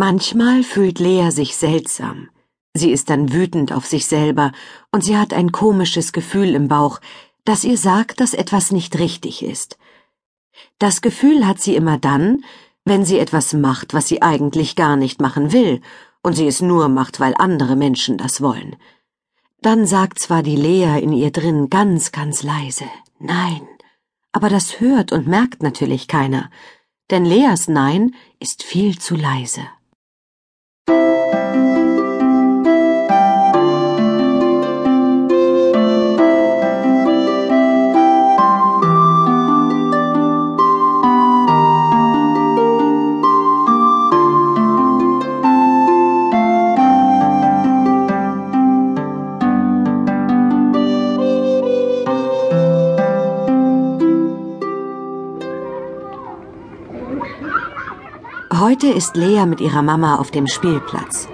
Manchmal fühlt Lea sich seltsam. Sie ist dann wütend auf sich selber und sie hat ein komisches Gefühl im Bauch, das ihr sagt, dass etwas nicht richtig ist. Das Gefühl hat sie immer dann, wenn sie etwas macht, was sie eigentlich gar nicht machen will, und sie es nur macht, weil andere Menschen das wollen. Dann sagt zwar die Lea in ihr drin ganz, ganz leise Nein, aber das hört und merkt natürlich keiner, denn Leas Nein ist viel zu leise. Heute ist Lea mit ihrer Mama auf dem Spielplatz.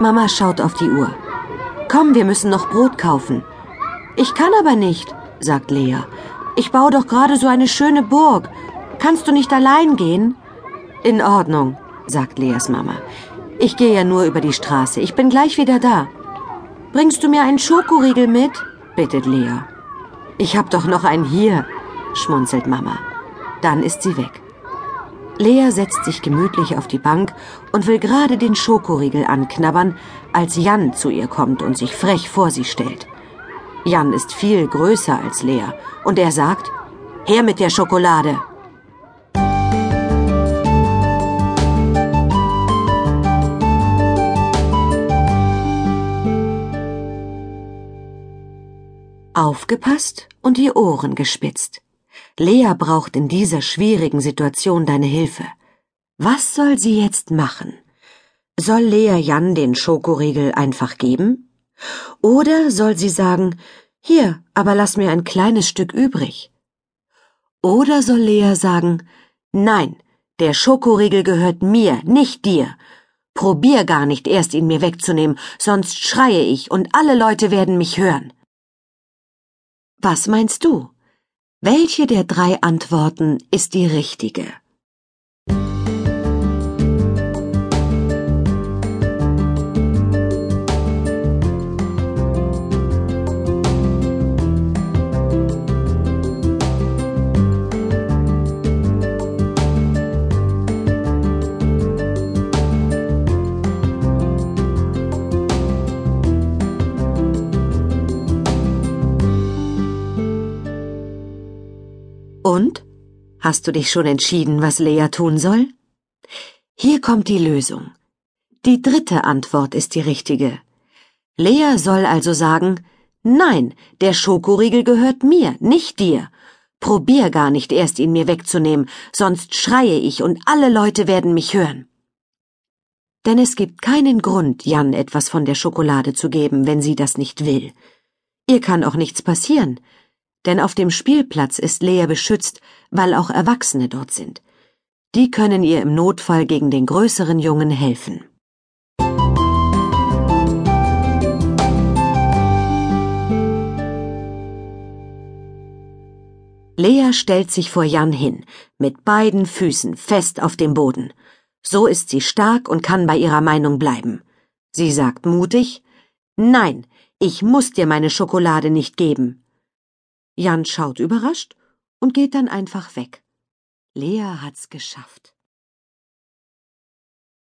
Mama schaut auf die Uhr. Komm, wir müssen noch Brot kaufen. Ich kann aber nicht, sagt Lea. Ich baue doch gerade so eine schöne Burg. Kannst du nicht allein gehen? In Ordnung, sagt Leas Mama. Ich gehe ja nur über die Straße. Ich bin gleich wieder da. Bringst du mir einen Schokoriegel mit? bittet Lea. Ich hab doch noch einen hier, schmunzelt Mama. Dann ist sie weg. Lea setzt sich gemütlich auf die Bank und will gerade den Schokoriegel anknabbern, als Jan zu ihr kommt und sich frech vor sie stellt. Jan ist viel größer als Lea und er sagt, Her mit der Schokolade. Aufgepasst und die Ohren gespitzt. Lea braucht in dieser schwierigen Situation deine Hilfe. Was soll sie jetzt machen? Soll Lea Jan den Schokoriegel einfach geben? Oder soll sie sagen, hier, aber lass mir ein kleines Stück übrig? Oder soll Lea sagen, nein, der Schokoriegel gehört mir, nicht dir. Probier gar nicht erst ihn mir wegzunehmen, sonst schreie ich und alle Leute werden mich hören. Was meinst du? Welche der drei Antworten ist die richtige? Und? Hast du dich schon entschieden, was Lea tun soll? Hier kommt die Lösung. Die dritte Antwort ist die richtige. Lea soll also sagen, nein, der Schokoriegel gehört mir, nicht dir. Probier gar nicht erst ihn mir wegzunehmen, sonst schreie ich und alle Leute werden mich hören. Denn es gibt keinen Grund, Jan etwas von der Schokolade zu geben, wenn sie das nicht will. Ihr kann auch nichts passieren denn auf dem Spielplatz ist Lea beschützt, weil auch Erwachsene dort sind. Die können ihr im Notfall gegen den größeren Jungen helfen. Lea stellt sich vor Jan hin, mit beiden Füßen fest auf dem Boden. So ist sie stark und kann bei ihrer Meinung bleiben. Sie sagt mutig, Nein, ich muss dir meine Schokolade nicht geben. Jan schaut überrascht und geht dann einfach weg. Lea hat's geschafft.